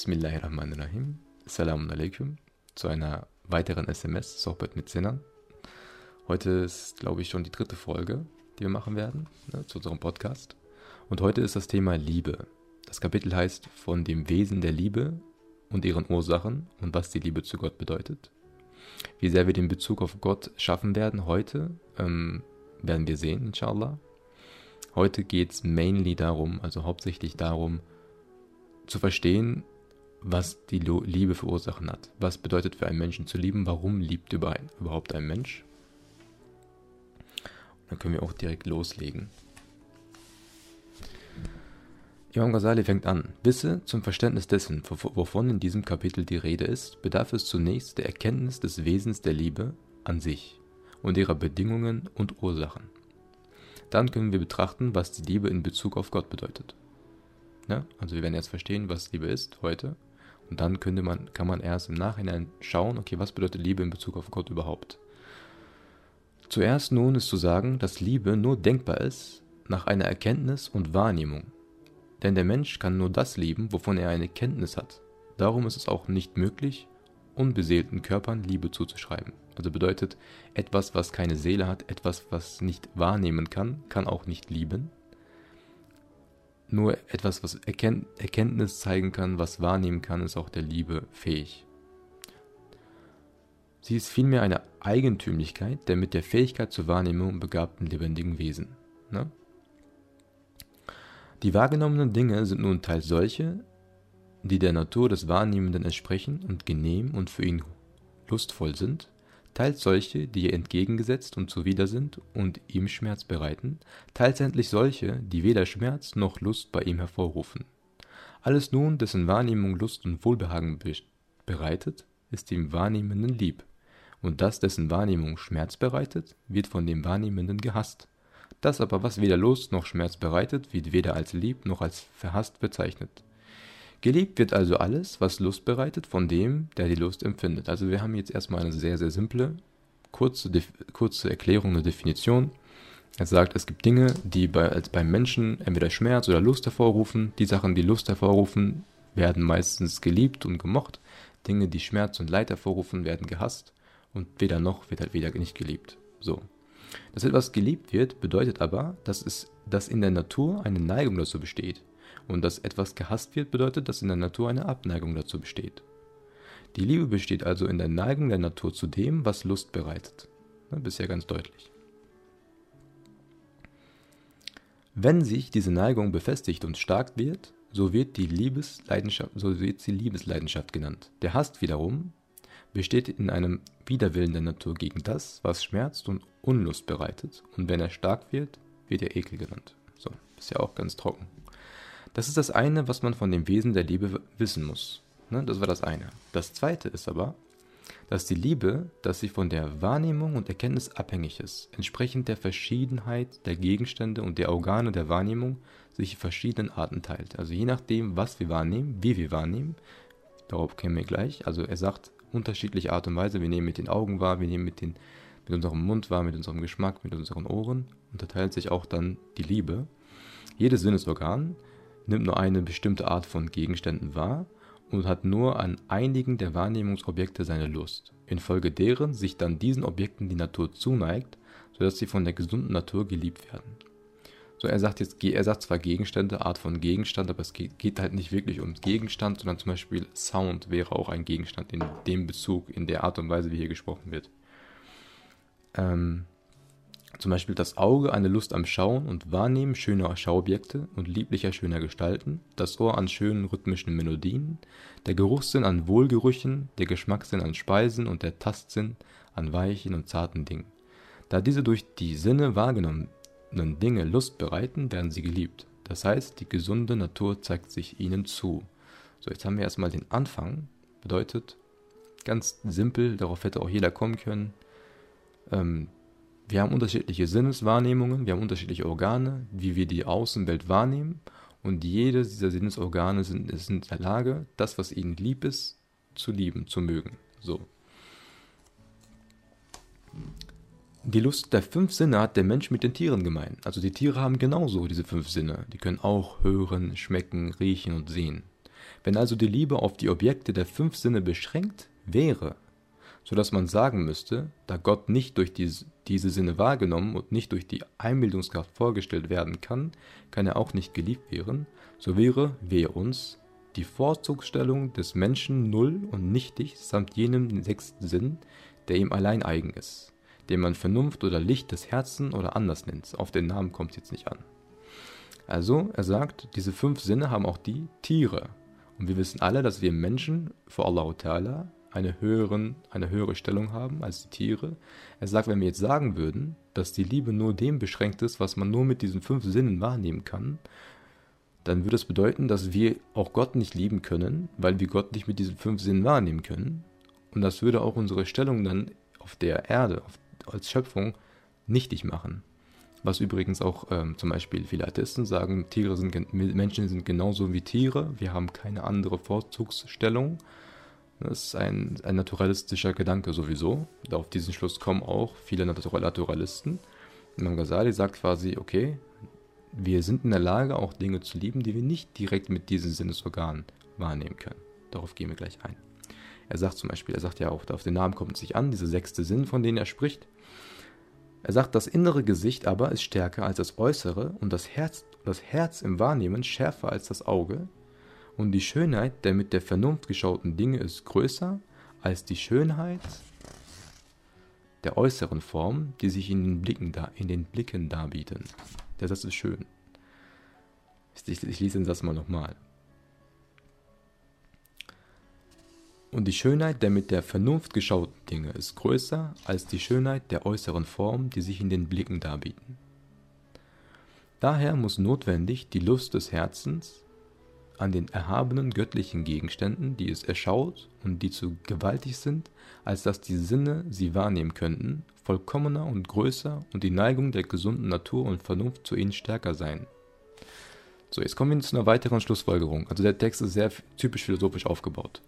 Bismillahirrahmanirrahim. Assalamu alaikum zu einer weiteren SMS, Sohbet mit Sinnern. Heute ist, glaube ich, schon die dritte Folge, die wir machen werden ne, zu unserem Podcast. Und heute ist das Thema Liebe. Das Kapitel heißt von dem Wesen der Liebe und ihren Ursachen und was die Liebe zu Gott bedeutet. Wie sehr wir den Bezug auf Gott schaffen werden heute, ähm, werden wir sehen, inshallah. Heute geht es mainly darum, also hauptsächlich darum, zu verstehen, was die Liebe für Ursachen hat. Was bedeutet für einen Menschen zu lieben? Warum liebt überhaupt ein Mensch? dann können wir auch direkt loslegen. Imam Ghazali fängt an. Wisse zum Verständnis dessen, wovon in diesem Kapitel die Rede ist, bedarf es zunächst der Erkenntnis des Wesens der Liebe an sich und ihrer Bedingungen und Ursachen. Dann können wir betrachten, was die Liebe in Bezug auf Gott bedeutet. Ja? Also wir werden jetzt verstehen, was Liebe ist heute. Und dann könnte man, kann man erst im Nachhinein schauen, okay, was bedeutet Liebe in Bezug auf Gott überhaupt. Zuerst nun ist zu sagen, dass Liebe nur denkbar ist nach einer Erkenntnis und Wahrnehmung. Denn der Mensch kann nur das lieben, wovon er eine Kenntnis hat. Darum ist es auch nicht möglich, unbeseelten Körpern Liebe zuzuschreiben. Also bedeutet, etwas, was keine Seele hat, etwas, was nicht wahrnehmen kann, kann auch nicht lieben. Nur etwas, was Erkennt Erkenntnis zeigen kann, was wahrnehmen kann, ist auch der Liebe fähig. Sie ist vielmehr eine Eigentümlichkeit der mit der Fähigkeit zur Wahrnehmung begabten lebendigen Wesen. Ne? Die wahrgenommenen Dinge sind nun teils solche, die der Natur des Wahrnehmenden entsprechen und genehm und für ihn lustvoll sind, teils solche, die ihr entgegengesetzt und zuwider sind und ihm Schmerz bereiten, teils endlich solche, die weder Schmerz noch Lust bei ihm hervorrufen. Alles nun, dessen Wahrnehmung Lust und Wohlbehagen bereitet, ist dem Wahrnehmenden lieb, und das, dessen Wahrnehmung Schmerz bereitet, wird von dem Wahrnehmenden gehasst. Das aber, was weder Lust noch Schmerz bereitet, wird weder als lieb noch als verhasst bezeichnet. Geliebt wird also alles, was Lust bereitet, von dem, der die Lust empfindet. Also wir haben jetzt erstmal eine sehr, sehr simple, kurze, kurze Erklärung, eine Definition. Er sagt, es gibt Dinge, die bei, als beim Menschen entweder Schmerz oder Lust hervorrufen. Die Sachen, die Lust hervorrufen, werden meistens geliebt und gemocht. Dinge, die Schmerz und Leid hervorrufen, werden gehasst. Und weder noch wird halt weder nicht geliebt. So. Dass etwas geliebt wird, bedeutet aber, dass, es, dass in der Natur eine Neigung dazu besteht. Und dass etwas gehasst wird, bedeutet, dass in der Natur eine Abneigung dazu besteht. Die Liebe besteht also in der Neigung der Natur zu dem, was Lust bereitet. Ne, bisher ganz deutlich. Wenn sich diese Neigung befestigt und stark wird, so wird, die Liebesleidenschaft, so wird sie Liebesleidenschaft genannt. Der Hass wiederum besteht in einem Widerwillen der Natur gegen das, was schmerzt und Unlust bereitet, und wenn er stark wird, wird er Ekel genannt. So, ist ja auch ganz trocken. Das ist das eine, was man von dem Wesen der Liebe wissen muss. Ne? Das war das eine. Das zweite ist aber, dass die Liebe, dass sie von der Wahrnehmung und Erkenntnis abhängig ist, entsprechend der Verschiedenheit der Gegenstände und der Organe der Wahrnehmung sich in verschiedenen Arten teilt. Also je nachdem, was wir wahrnehmen, wie wir wahrnehmen, darauf kommen wir gleich. Also er sagt, unterschiedliche Art und Weise. Wir nehmen mit den Augen wahr, wir nehmen mit, den, mit unserem Mund wahr, mit unserem Geschmack, mit unseren Ohren. Unterteilt sich auch dann die Liebe. Jedes Sinnesorgan nimmt nur eine bestimmte Art von Gegenständen wahr und hat nur an einigen der Wahrnehmungsobjekte seine Lust, infolge deren sich dann diesen Objekten die Natur zuneigt, sodass sie von der gesunden Natur geliebt werden. So, er sagt jetzt, er sagt zwar Gegenstände, Art von Gegenstand, aber es geht, halt nicht wirklich um Gegenstand, sondern zum Beispiel Sound wäre auch ein Gegenstand in dem Bezug, in der Art und Weise, wie hier gesprochen wird. Ähm, zum Beispiel das Auge eine Lust am Schauen und Wahrnehmen schöner Schauobjekte und lieblicher schöner Gestalten, das Ohr an schönen rhythmischen Melodien, der Geruchssinn an Wohlgerüchen, der Geschmackssinn an Speisen und der Tastsinn an weichen und zarten Dingen. Da diese durch die Sinne wahrgenommen Dinge Lust bereiten, werden sie geliebt. Das heißt, die gesunde Natur zeigt sich ihnen zu. So, jetzt haben wir erstmal den Anfang. Bedeutet, ganz simpel, darauf hätte auch jeder kommen können. Ähm, wir haben unterschiedliche Sinneswahrnehmungen, wir haben unterschiedliche Organe, wie wir die Außenwelt wahrnehmen. Und jedes dieser Sinnesorgane sind, ist in der Lage, das, was ihnen lieb ist, zu lieben, zu mögen. So. Die Lust der fünf Sinne hat der Mensch mit den Tieren gemein. Also die Tiere haben genauso diese fünf Sinne. Die können auch hören, schmecken, riechen und sehen. Wenn also die Liebe auf die Objekte der fünf Sinne beschränkt wäre, so dass man sagen müsste, da Gott nicht durch diese, diese Sinne wahrgenommen und nicht durch die Einbildungskraft vorgestellt werden kann, kann er auch nicht geliebt werden, so wäre, wehe uns, die Vorzugsstellung des Menschen null und nichtig samt jenem sechsten Sinn, der ihm allein eigen ist, den man Vernunft oder Licht des Herzens oder anders nennt. Auf den Namen kommt es jetzt nicht an. Also, er sagt, diese fünf Sinne haben auch die Tiere. Und wir wissen alle, dass wir Menschen vor Allah Ta'ala eine, höheren, eine höhere Stellung haben als die Tiere. Er sagt, wenn wir jetzt sagen würden, dass die Liebe nur dem beschränkt ist, was man nur mit diesen fünf Sinnen wahrnehmen kann, dann würde es bedeuten, dass wir auch Gott nicht lieben können, weil wir Gott nicht mit diesen fünf Sinnen wahrnehmen können. Und das würde auch unsere Stellung dann auf der Erde, auf, als Schöpfung, nichtig machen. Was übrigens auch ähm, zum Beispiel viele Atheisten sagen, Tiere sind, Menschen sind genauso wie Tiere, wir haben keine andere Vorzugsstellung. Das ist ein, ein naturalistischer Gedanke sowieso. Auf diesen Schluss kommen auch viele Naturalisten. Imam Ghazali sagt quasi, okay, wir sind in der Lage, auch Dinge zu lieben, die wir nicht direkt mit diesen Sinnesorganen wahrnehmen können. Darauf gehen wir gleich ein. Er sagt zum Beispiel, er sagt ja auch, auf den Namen kommt es sich an, diese sechste Sinn, von denen er spricht. Er sagt, das innere Gesicht aber ist stärker als das äußere und das Herz, das Herz im Wahrnehmen schärfer als das Auge und die Schönheit der mit der Vernunft geschauten Dinge ist größer als die Schönheit der äußeren Form, die sich in den Blicken, da, in den Blicken darbieten. Der Satz ist schön. Ich, ich lese den Satz mal nochmal. Und die Schönheit der mit der Vernunft geschauten Dinge ist größer als die Schönheit der äußeren Form, die sich in den Blicken darbieten. Daher muss notwendig die Lust des Herzens an den erhabenen göttlichen Gegenständen, die es erschaut und die zu gewaltig sind, als dass die Sinne sie wahrnehmen könnten, vollkommener und größer und die Neigung der gesunden Natur und Vernunft zu ihnen stärker sein. So, jetzt kommen wir zu einer weiteren Schlussfolgerung. Also der Text ist sehr typisch philosophisch aufgebaut.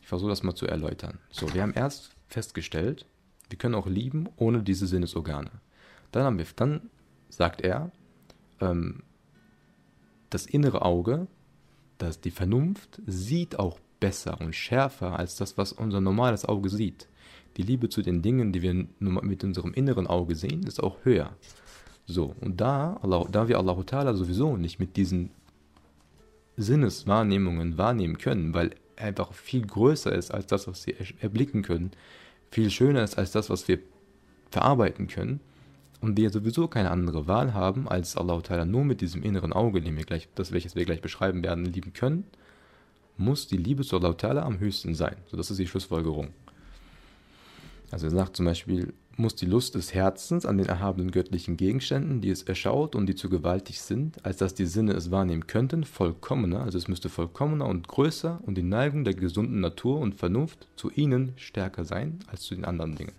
Ich versuche das mal zu erläutern. So, wir haben erst festgestellt, wir können auch lieben ohne diese Sinnesorgane. Dann, haben wir, dann sagt er, ähm, das innere Auge dass die Vernunft sieht auch besser und schärfer als das, was unser normales Auge sieht. Die Liebe zu den Dingen, die wir mit unserem inneren Auge sehen, ist auch höher. So, und da, da wir Allah Ta'ala sowieso nicht mit diesen Sinneswahrnehmungen wahrnehmen können, weil er einfach viel größer ist als das, was wir erblicken können, viel schöner ist als das, was wir verarbeiten können, und wir sowieso keine andere Wahl haben, als Allah Ta'ala nur mit diesem inneren Auge, den wir gleich, das welches wir gleich beschreiben werden, lieben können, muss die Liebe zu Allah Ta'ala am höchsten sein. So, das ist die Schlussfolgerung. Also er sagt zum Beispiel, muss die Lust des Herzens an den erhabenen göttlichen Gegenständen, die es erschaut und die zu gewaltig sind, als dass die Sinne es wahrnehmen könnten, vollkommener, also es müsste vollkommener und größer und die Neigung der gesunden Natur und Vernunft zu ihnen stärker sein als zu den anderen Dingen.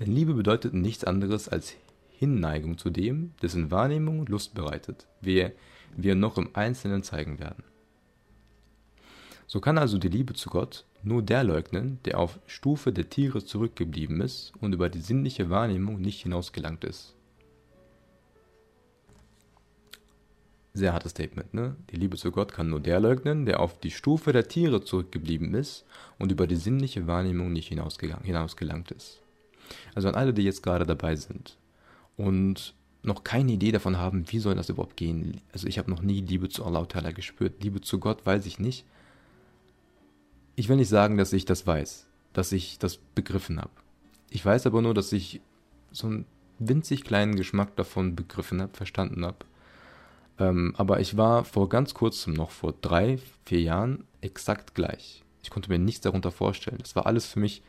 Denn Liebe bedeutet nichts anderes als Hinneigung zu dem, dessen Wahrnehmung Lust bereitet, wie wir noch im Einzelnen zeigen werden. So kann also die Liebe zu Gott nur der leugnen, der auf Stufe der Tiere zurückgeblieben ist und über die sinnliche Wahrnehmung nicht hinausgelangt ist. Sehr hartes Statement, ne? Die Liebe zu Gott kann nur der leugnen, der auf die Stufe der Tiere zurückgeblieben ist und über die sinnliche Wahrnehmung nicht hinausgelangt ist. Also an alle, die jetzt gerade dabei sind und noch keine Idee davon haben, wie soll das überhaupt gehen. Also ich habe noch nie Liebe zu Allah Ta'ala gespürt. Liebe zu Gott weiß ich nicht. Ich will nicht sagen, dass ich das weiß, dass ich das begriffen habe. Ich weiß aber nur, dass ich so einen winzig kleinen Geschmack davon begriffen habe, verstanden habe. Ähm, aber ich war vor ganz kurzem, noch vor drei, vier Jahren, exakt gleich. Ich konnte mir nichts darunter vorstellen. Das war alles für mich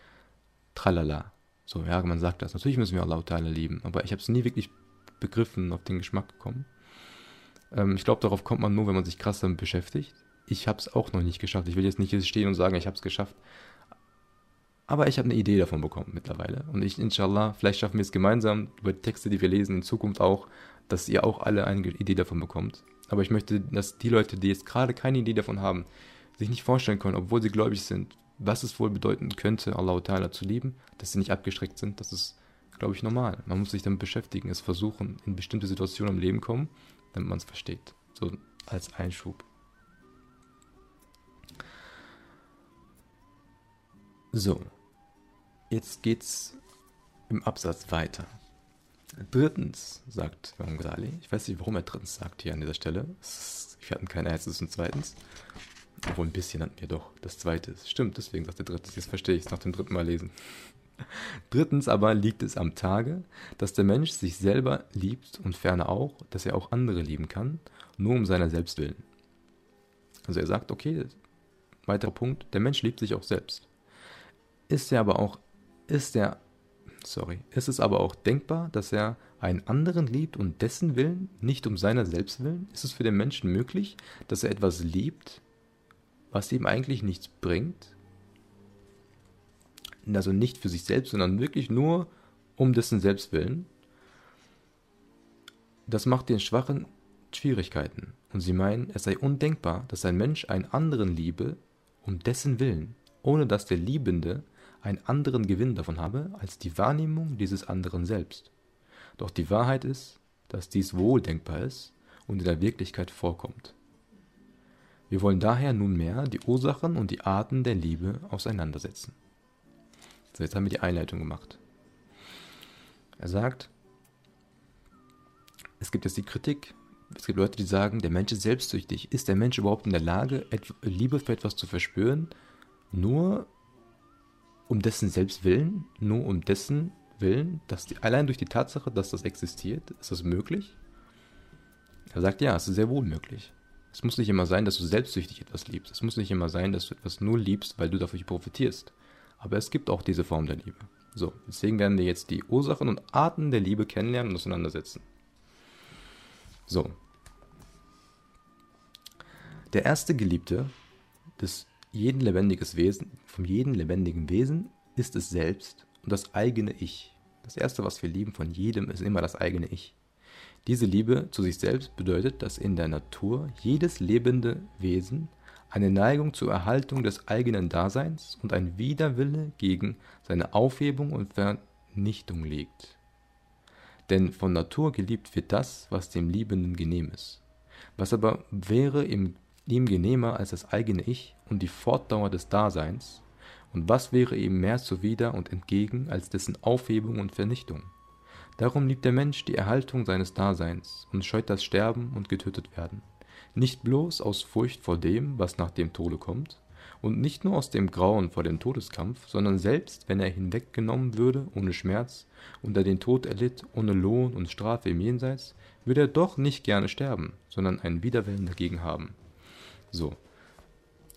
tralala. So, ja, man sagt das. Natürlich müssen wir Allah Ta'ala lieben, aber ich habe es nie wirklich begriffen, auf den Geschmack gekommen. Ähm, ich glaube, darauf kommt man nur, wenn man sich krass damit beschäftigt. Ich habe es auch noch nicht geschafft. Ich will jetzt nicht stehen und sagen, ich habe es geschafft. Aber ich habe eine Idee davon bekommen mittlerweile. Und ich, inshallah, vielleicht schaffen wir es gemeinsam über die Texte, die wir lesen, in Zukunft auch, dass ihr auch alle eine Idee davon bekommt. Aber ich möchte, dass die Leute, die jetzt gerade keine Idee davon haben, sich nicht vorstellen können, obwohl sie gläubig sind, was es wohl bedeuten könnte, Allah Ta'ala zu lieben, dass sie nicht abgestreckt sind, das ist, glaube ich, normal. Man muss sich damit beschäftigen, es versuchen, in bestimmte Situationen im Leben kommen, damit man es versteht. So als Einschub. So, jetzt geht's im Absatz weiter. Drittens, sagt Imam Ghazali, ich weiß nicht, warum er drittens sagt hier an dieser Stelle. Wir hatten keine erstes und zweitens. Obwohl ein bisschen hatten wir doch. Das zweite Stimmt, deswegen sagt er drittens. Jetzt verstehe ich es nach dem dritten Mal lesen. Drittens aber liegt es am Tage, dass der Mensch sich selber liebt und ferner auch, dass er auch andere lieben kann, nur um seiner selbst willen. Also er sagt, okay, weiterer Punkt, der Mensch liebt sich auch selbst. Ist er aber auch, ist er, sorry, ist es aber auch denkbar, dass er einen anderen liebt und dessen Willen, nicht um seiner selbst willen? Ist es für den Menschen möglich, dass er etwas liebt, was ihm eigentlich nichts bringt? Also nicht für sich selbst, sondern wirklich nur um dessen Selbstwillen. Das macht den Schwachen Schwierigkeiten. Und sie meinen, es sei undenkbar, dass ein Mensch einen anderen liebe, um dessen Willen, ohne dass der Liebende einen anderen Gewinn davon habe, als die Wahrnehmung dieses anderen selbst. Doch die Wahrheit ist, dass dies wohl denkbar ist und in der Wirklichkeit vorkommt. Wir wollen daher nunmehr die Ursachen und die Arten der Liebe auseinandersetzen. So, jetzt haben wir die Einleitung gemacht. Er sagt, es gibt jetzt die Kritik, es gibt Leute, die sagen, der Mensch ist selbstsüchtig. Ist der Mensch überhaupt in der Lage, Liebe für etwas zu verspüren, nur um dessen Selbstwillen, nur um dessen Willen, dass die, allein durch die Tatsache, dass das existiert, ist das möglich? Er sagt, ja, es ist sehr wohl möglich. Es muss nicht immer sein, dass du selbstsüchtig etwas liebst. Es muss nicht immer sein, dass du etwas nur liebst, weil du dafür profitierst. Aber es gibt auch diese Form der Liebe. So, deswegen werden wir jetzt die Ursachen und Arten der Liebe kennenlernen und auseinandersetzen. So. Der erste Geliebte des jeden lebendiges Wesen, von jedem lebendigen Wesen ist es selbst und das eigene Ich. Das erste, was wir lieben von jedem, ist immer das eigene Ich. Diese Liebe zu sich selbst bedeutet, dass in der Natur jedes lebende Wesen eine Neigung zur Erhaltung des eigenen Daseins und ein Widerwille gegen seine Aufhebung und Vernichtung liegt. Denn von Natur geliebt wird das, was dem Liebenden genehm ist. Was aber wäre ihm, ihm genehmer als das eigene Ich und die Fortdauer des Daseins? Und was wäre ihm mehr zuwider und entgegen als dessen Aufhebung und Vernichtung? Darum liebt der Mensch die Erhaltung seines Daseins und scheut das Sterben und getötet werden. Nicht bloß aus Furcht vor dem, was nach dem Tode kommt, und nicht nur aus dem Grauen vor dem Todeskampf, sondern selbst wenn er hinweggenommen würde ohne Schmerz und er den Tod erlitt ohne Lohn und Strafe im Jenseits, würde er doch nicht gerne sterben, sondern einen Widerwillen dagegen haben. So.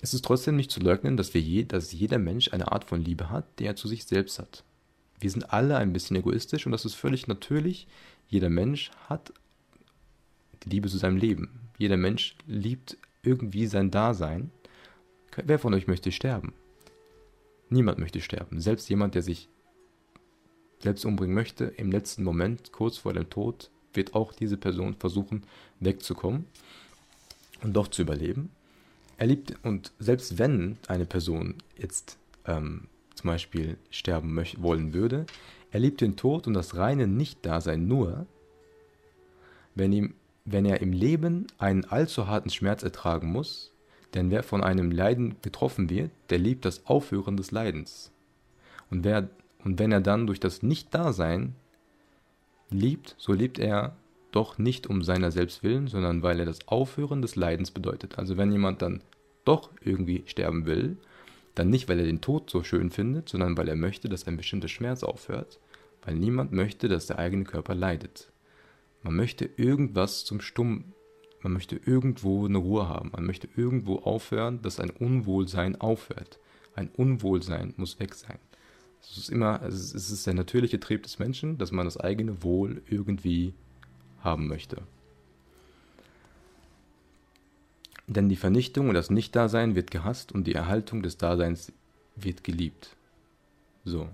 Es ist trotzdem nicht zu leugnen, dass, wir je, dass jeder Mensch eine Art von Liebe hat, die er zu sich selbst hat. Wir sind alle ein bisschen egoistisch und das ist völlig natürlich. Jeder Mensch hat die Liebe zu seinem Leben. Jeder Mensch liebt irgendwie sein Dasein. Wer von euch möchte sterben? Niemand möchte sterben. Selbst jemand, der sich selbst umbringen möchte, im letzten Moment, kurz vor dem Tod, wird auch diese Person versuchen, wegzukommen und doch zu überleben. Er liebt, und selbst wenn eine Person jetzt ähm, zum Beispiel sterben wollen würde, er liebt den Tod und das reine Nicht-Dasein nur, wenn ihm wenn er im Leben einen allzu harten Schmerz ertragen muss, denn wer von einem Leiden getroffen wird, der liebt das Aufhören des Leidens. Und, wer, und wenn er dann durch das Nicht-Dasein liebt, so liebt er doch nicht um seiner selbst willen, sondern weil er das Aufhören des Leidens bedeutet. Also wenn jemand dann doch irgendwie sterben will, dann nicht, weil er den Tod so schön findet, sondern weil er möchte, dass ein bestimmter Schmerz aufhört, weil niemand möchte, dass der eigene Körper leidet. Man möchte irgendwas zum Stumm, man möchte irgendwo eine Ruhe haben, man möchte irgendwo aufhören, dass ein Unwohlsein aufhört. Ein Unwohlsein muss weg sein. Es ist immer, es ist der natürliche Trieb des Menschen, dass man das eigene Wohl irgendwie haben möchte. Denn die Vernichtung und das Nichtdasein wird gehasst und die Erhaltung des Daseins wird geliebt. So,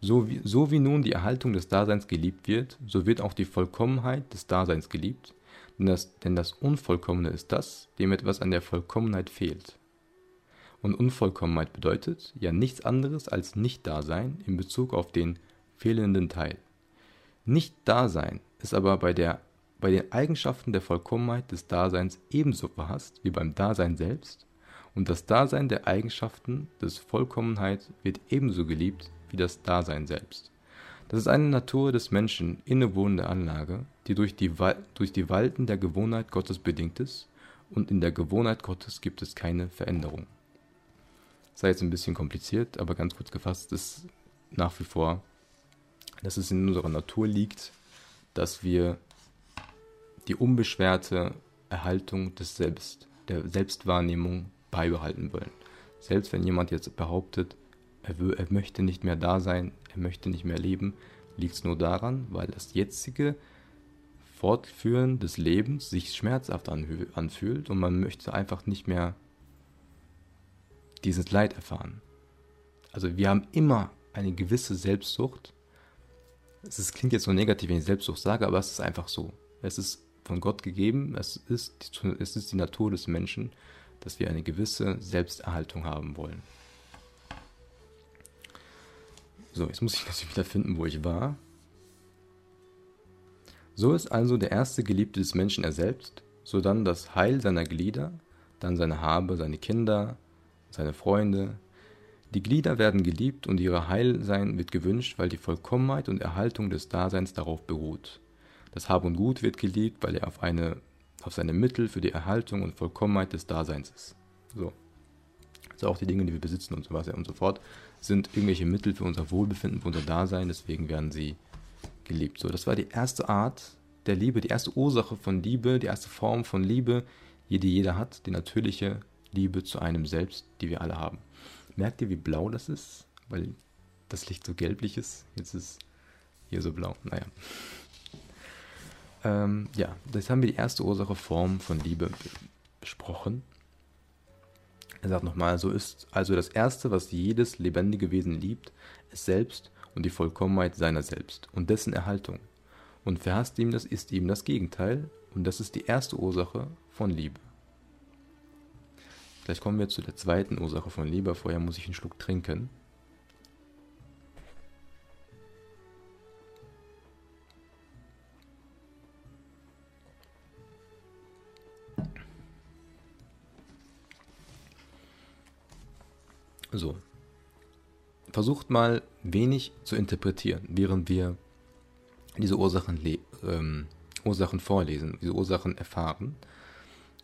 so wie, so wie nun die Erhaltung des Daseins geliebt wird, so wird auch die Vollkommenheit des Daseins geliebt, denn das, denn das Unvollkommene ist das, dem etwas an der Vollkommenheit fehlt. Und Unvollkommenheit bedeutet ja nichts anderes als Nicht-Dasein in Bezug auf den fehlenden Teil. Nicht-Dasein ist aber bei, der, bei den Eigenschaften der Vollkommenheit des Daseins ebenso verhasst wie beim Dasein selbst Und das Dasein der Eigenschaften des Vollkommenheit wird ebenso geliebt wie das Dasein selbst. Das ist eine Natur des Menschen innewohnende Anlage, die durch die, durch die Walten der Gewohnheit Gottes bedingt ist, und in der Gewohnheit Gottes gibt es keine Veränderung. Sei jetzt ein bisschen kompliziert, aber ganz kurz gefasst ist nach wie vor, dass es in unserer Natur liegt, dass wir die unbeschwerte Erhaltung des Selbst, der Selbstwahrnehmung beibehalten wollen. Selbst wenn jemand jetzt behauptet, er, will, er möchte nicht mehr da sein, er möchte nicht mehr leben, liegt es nur daran, weil das jetzige Fortführen des Lebens sich schmerzhaft anfühlt und man möchte einfach nicht mehr dieses Leid erfahren. Also wir haben immer eine gewisse Selbstsucht. Es klingt jetzt so negativ, wenn ich Selbstsucht sage, aber es ist einfach so. Es ist von Gott gegeben, es ist, es ist die Natur des Menschen, dass wir eine gewisse Selbsterhaltung haben wollen. So, jetzt muss ich natürlich wieder finden, wo ich war. So ist also der erste Geliebte des Menschen er selbst, sodann das Heil seiner Glieder, dann seine Habe, seine Kinder, seine Freunde. Die Glieder werden geliebt und ihre Heilsein wird gewünscht, weil die Vollkommenheit und Erhaltung des Daseins darauf beruht. Das Hab und Gut wird geliebt, weil er auf, eine, auf seine Mittel für die Erhaltung und Vollkommenheit des Daseins ist. So. Also auch die Dinge, die wir besitzen und so weiter und so fort, sind irgendwelche Mittel für unser Wohlbefinden, für unser Dasein, deswegen werden sie geliebt. So, das war die erste Art der Liebe, die erste Ursache von Liebe, die erste Form von Liebe, die jeder hat, die natürliche Liebe zu einem selbst, die wir alle haben. Merkt ihr, wie blau das ist? Weil das Licht so gelblich ist. Jetzt ist hier so blau. Naja. Ähm, ja, das haben wir die erste Ursache Form von Liebe besprochen. Er sagt nochmal, so ist also das Erste, was jedes lebendige Wesen liebt, es selbst und die Vollkommenheit seiner selbst und dessen Erhaltung. Und verhasst ihm das ist ihm das Gegenteil, und das ist die erste Ursache von Liebe. Gleich kommen wir zu der zweiten Ursache von Liebe. Vorher muss ich einen Schluck trinken. Versucht mal wenig zu interpretieren, während wir diese Ursachen, ähm, Ursachen vorlesen, diese Ursachen erfahren,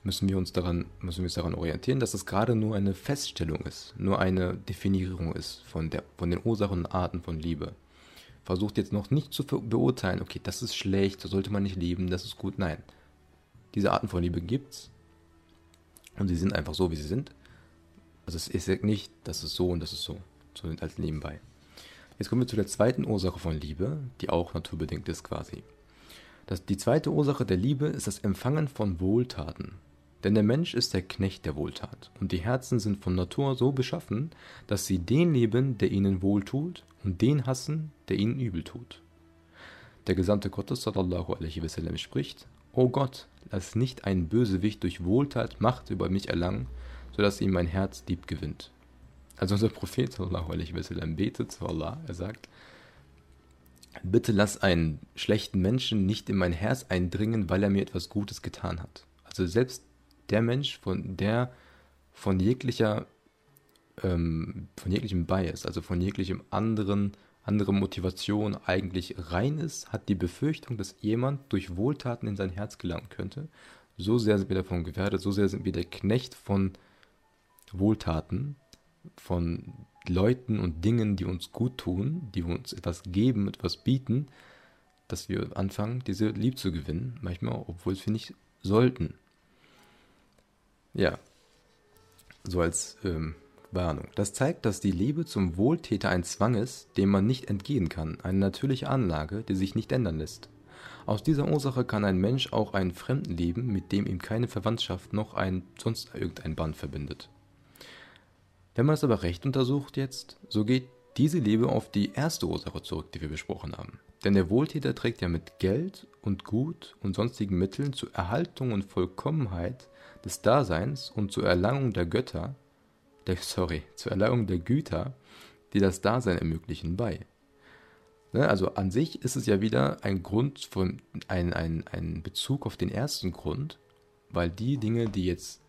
müssen wir uns daran, müssen wir uns daran orientieren, dass es gerade nur eine Feststellung ist, nur eine Definierung ist von, der, von den Ursachen und Arten von Liebe. Versucht jetzt noch nicht zu beurteilen, okay, das ist schlecht, so sollte man nicht lieben, das ist gut. Nein. Diese Arten von Liebe gibt's und sie sind einfach so, wie sie sind. Also es ist nicht, das ist so und das ist so. So als nebenbei. Jetzt kommen wir zu der zweiten Ursache von Liebe, die auch naturbedingt ist quasi. Das, die zweite Ursache der Liebe ist das Empfangen von Wohltaten. Denn der Mensch ist der Knecht der Wohltat, und die Herzen sind von Natur so beschaffen, dass sie den lieben, der ihnen wohltut, und den hassen, der ihnen übel tut. Der Gesandte Gottes sallallahu alaihi wasallam spricht, O Gott, lass nicht ein Bösewicht durch Wohltat Macht über mich erlangen, so dass ihm mein Herz lieb gewinnt. Also unser Prophet sallallahu alaihi wasallam betet zu Allah, er sagt, bitte lass einen schlechten Menschen nicht in mein Herz eindringen, weil er mir etwas Gutes getan hat. Also selbst der Mensch, von der von jeglicher, ähm, von jeglichem Bias, also von jeglichem anderen, andere Motivation eigentlich rein ist, hat die Befürchtung, dass jemand durch Wohltaten in sein Herz gelangen könnte. So sehr sind wir davon gefährdet, so sehr sind wir der Knecht von Wohltaten, von Leuten und Dingen, die uns gut tun, die uns etwas geben, etwas bieten, dass wir anfangen, diese lieb zu gewinnen, manchmal, obwohl wir nicht sollten. Ja, so als ähm, Warnung. Das zeigt, dass die Liebe zum Wohltäter ein Zwang ist, dem man nicht entgehen kann, eine natürliche Anlage, die sich nicht ändern lässt. Aus dieser Ursache kann ein Mensch auch einen Fremden lieben, mit dem ihm keine Verwandtschaft noch ein sonst irgendein Band verbindet. Wenn man es aber recht untersucht jetzt, so geht diese Liebe auf die erste Ursache zurück, die wir besprochen haben. Denn der Wohltäter trägt ja mit Geld und Gut und sonstigen Mitteln zur Erhaltung und Vollkommenheit des Daseins und zur Erlangung der Götter, der, sorry, zur Erlangung der Güter, die das Dasein ermöglichen, bei. Ne, also an sich ist es ja wieder ein Grund von, ein, ein, ein Bezug auf den ersten Grund, weil die Dinge, die jetzt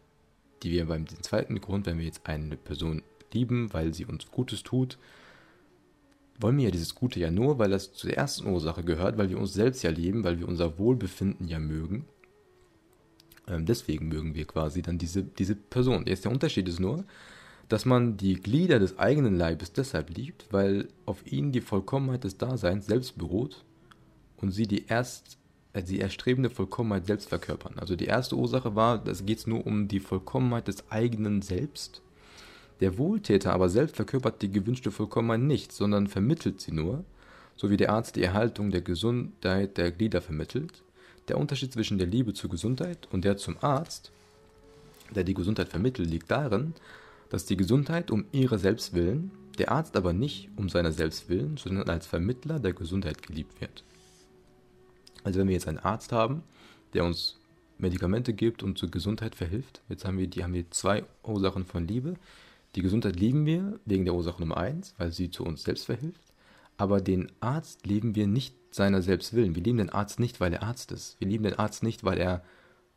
die wir beim zweiten Grund, wenn wir jetzt eine Person lieben, weil sie uns Gutes tut, wollen wir ja dieses Gute ja nur, weil das zur ersten Ursache gehört, weil wir uns selbst ja lieben, weil wir unser Wohlbefinden ja mögen. Ähm, deswegen mögen wir quasi dann diese, diese Person. Jetzt der Unterschied ist nur, dass man die Glieder des eigenen Leibes deshalb liebt, weil auf ihnen die Vollkommenheit des Daseins selbst beruht und sie die erst die erstrebende Vollkommenheit selbst verkörpern. Also die erste Ursache war, es geht nur um die Vollkommenheit des eigenen Selbst. Der Wohltäter aber selbst verkörpert die gewünschte Vollkommenheit nicht, sondern vermittelt sie nur, so wie der Arzt die Erhaltung der Gesundheit der Glieder vermittelt. Der Unterschied zwischen der Liebe zur Gesundheit und der zum Arzt, der die Gesundheit vermittelt, liegt darin, dass die Gesundheit um ihre selbst willen, der Arzt aber nicht um seiner selbst willen, sondern als Vermittler der Gesundheit geliebt wird. Also wenn wir jetzt einen Arzt haben, der uns Medikamente gibt und zur Gesundheit verhilft, jetzt haben wir, die, haben wir zwei Ursachen von Liebe. Die Gesundheit lieben wir wegen der Ursache Nummer eins, weil sie zu uns selbst verhilft. Aber den Arzt lieben wir nicht seiner selbst willen. Wir lieben den Arzt nicht, weil er Arzt ist. Wir lieben den Arzt nicht, weil er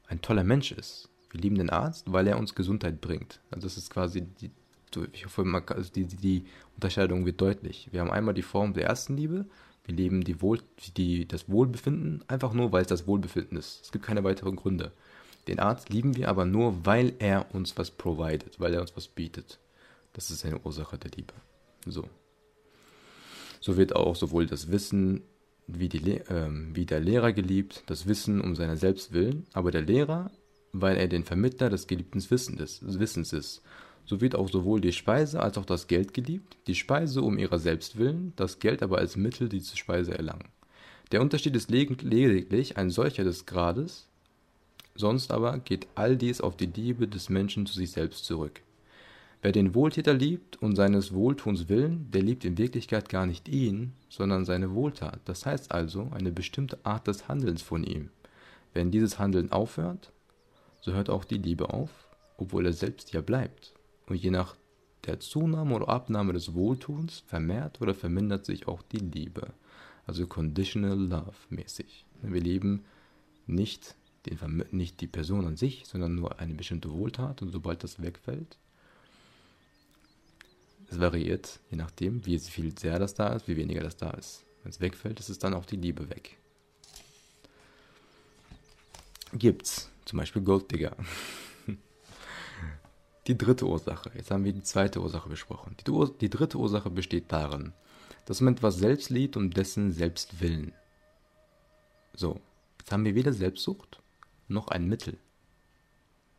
ein toller Mensch ist. Wir lieben den Arzt, weil er uns Gesundheit bringt. Also das ist quasi die, ich hoffe, also die, die Unterscheidung wird deutlich. Wir haben einmal die Form der ersten Liebe, wir lieben die Wohl, die, das Wohlbefinden einfach nur, weil es das Wohlbefinden ist. Es gibt keine weiteren Gründe. Den Arzt lieben wir aber nur, weil er uns was providet, weil er uns was bietet. Das ist eine Ursache der Liebe. So. So wird auch sowohl das Wissen wie, die, äh, wie der Lehrer geliebt, das Wissen um seiner selbst willen, aber der Lehrer weil er den Vermittler des geliebten Wissens ist. So wird auch sowohl die Speise als auch das Geld geliebt, die Speise um ihrer selbst willen, das Geld aber als Mittel, diese Speise erlangen. Der Unterschied ist lediglich ein solcher des Grades, sonst aber geht all dies auf die Liebe des Menschen zu sich selbst zurück. Wer den Wohltäter liebt und seines Wohltuns willen, der liebt in Wirklichkeit gar nicht ihn, sondern seine Wohltat, das heißt also eine bestimmte Art des Handelns von ihm. Wenn dieses Handeln aufhört, so hört auch die Liebe auf, obwohl er selbst ja bleibt. Und je nach der Zunahme oder Abnahme des Wohltuns vermehrt oder vermindert sich auch die Liebe. Also conditional love mäßig. Wir lieben nicht, den, nicht die Person an sich, sondern nur eine bestimmte Wohltat und sobald das wegfällt, es variiert, je nachdem, wie viel sehr das da ist, wie weniger das da ist. Wenn es wegfällt, ist es dann auch die Liebe weg. Gibt's. Zum Beispiel Golddigger. Die dritte Ursache. Jetzt haben wir die zweite Ursache besprochen. Die, die dritte Ursache besteht darin, dass man etwas selbst liebt um dessen selbst willen. So, jetzt haben wir weder Selbstsucht noch ein Mittel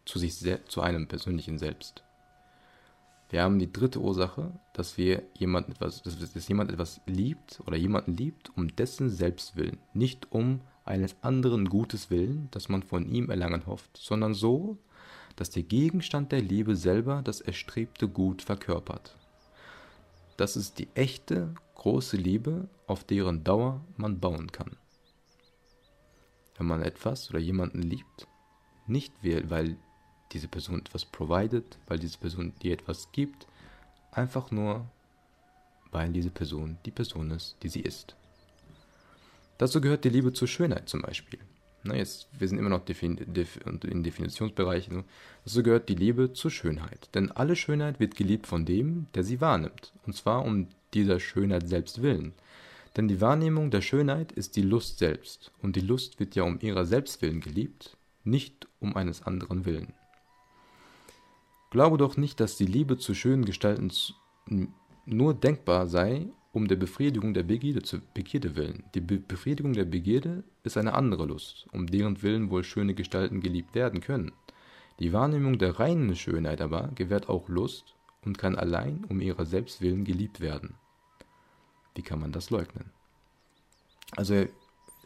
zu sich zu einem persönlichen Selbst. Wir haben die dritte Ursache, dass wir jemanden etwas, dass jemand etwas liebt oder jemanden liebt um dessen Selbstwillen, nicht um eines anderen Gutes willen, das man von ihm erlangen hofft, sondern so, dass der Gegenstand der Liebe selber das erstrebte Gut verkörpert. Das ist die echte, große Liebe, auf deren Dauer man bauen kann. Wenn man etwas oder jemanden liebt, nicht weil diese Person etwas provided, weil diese Person dir etwas gibt, einfach nur, weil diese Person die Person ist, die sie ist. Dazu gehört die Liebe zur Schönheit zum Beispiel. Na, jetzt, wir sind immer noch defin def in Definitionsbereichen. Dazu gehört die Liebe zur Schönheit. Denn alle Schönheit wird geliebt von dem, der sie wahrnimmt. Und zwar um dieser Schönheit selbst willen. Denn die Wahrnehmung der Schönheit ist die Lust selbst. Und die Lust wird ja um ihrer selbst willen geliebt, nicht um eines anderen willen. Glaube doch nicht, dass die Liebe zu schönen Gestalten nur denkbar sei, um der Befriedigung der Begierde, zu, Begierde willen. Die Be Befriedigung der Begierde ist eine andere Lust, um deren Willen wohl schöne Gestalten geliebt werden können. Die Wahrnehmung der reinen Schönheit aber gewährt auch Lust und kann allein um ihrer selbst willen geliebt werden. Wie kann man das leugnen? Also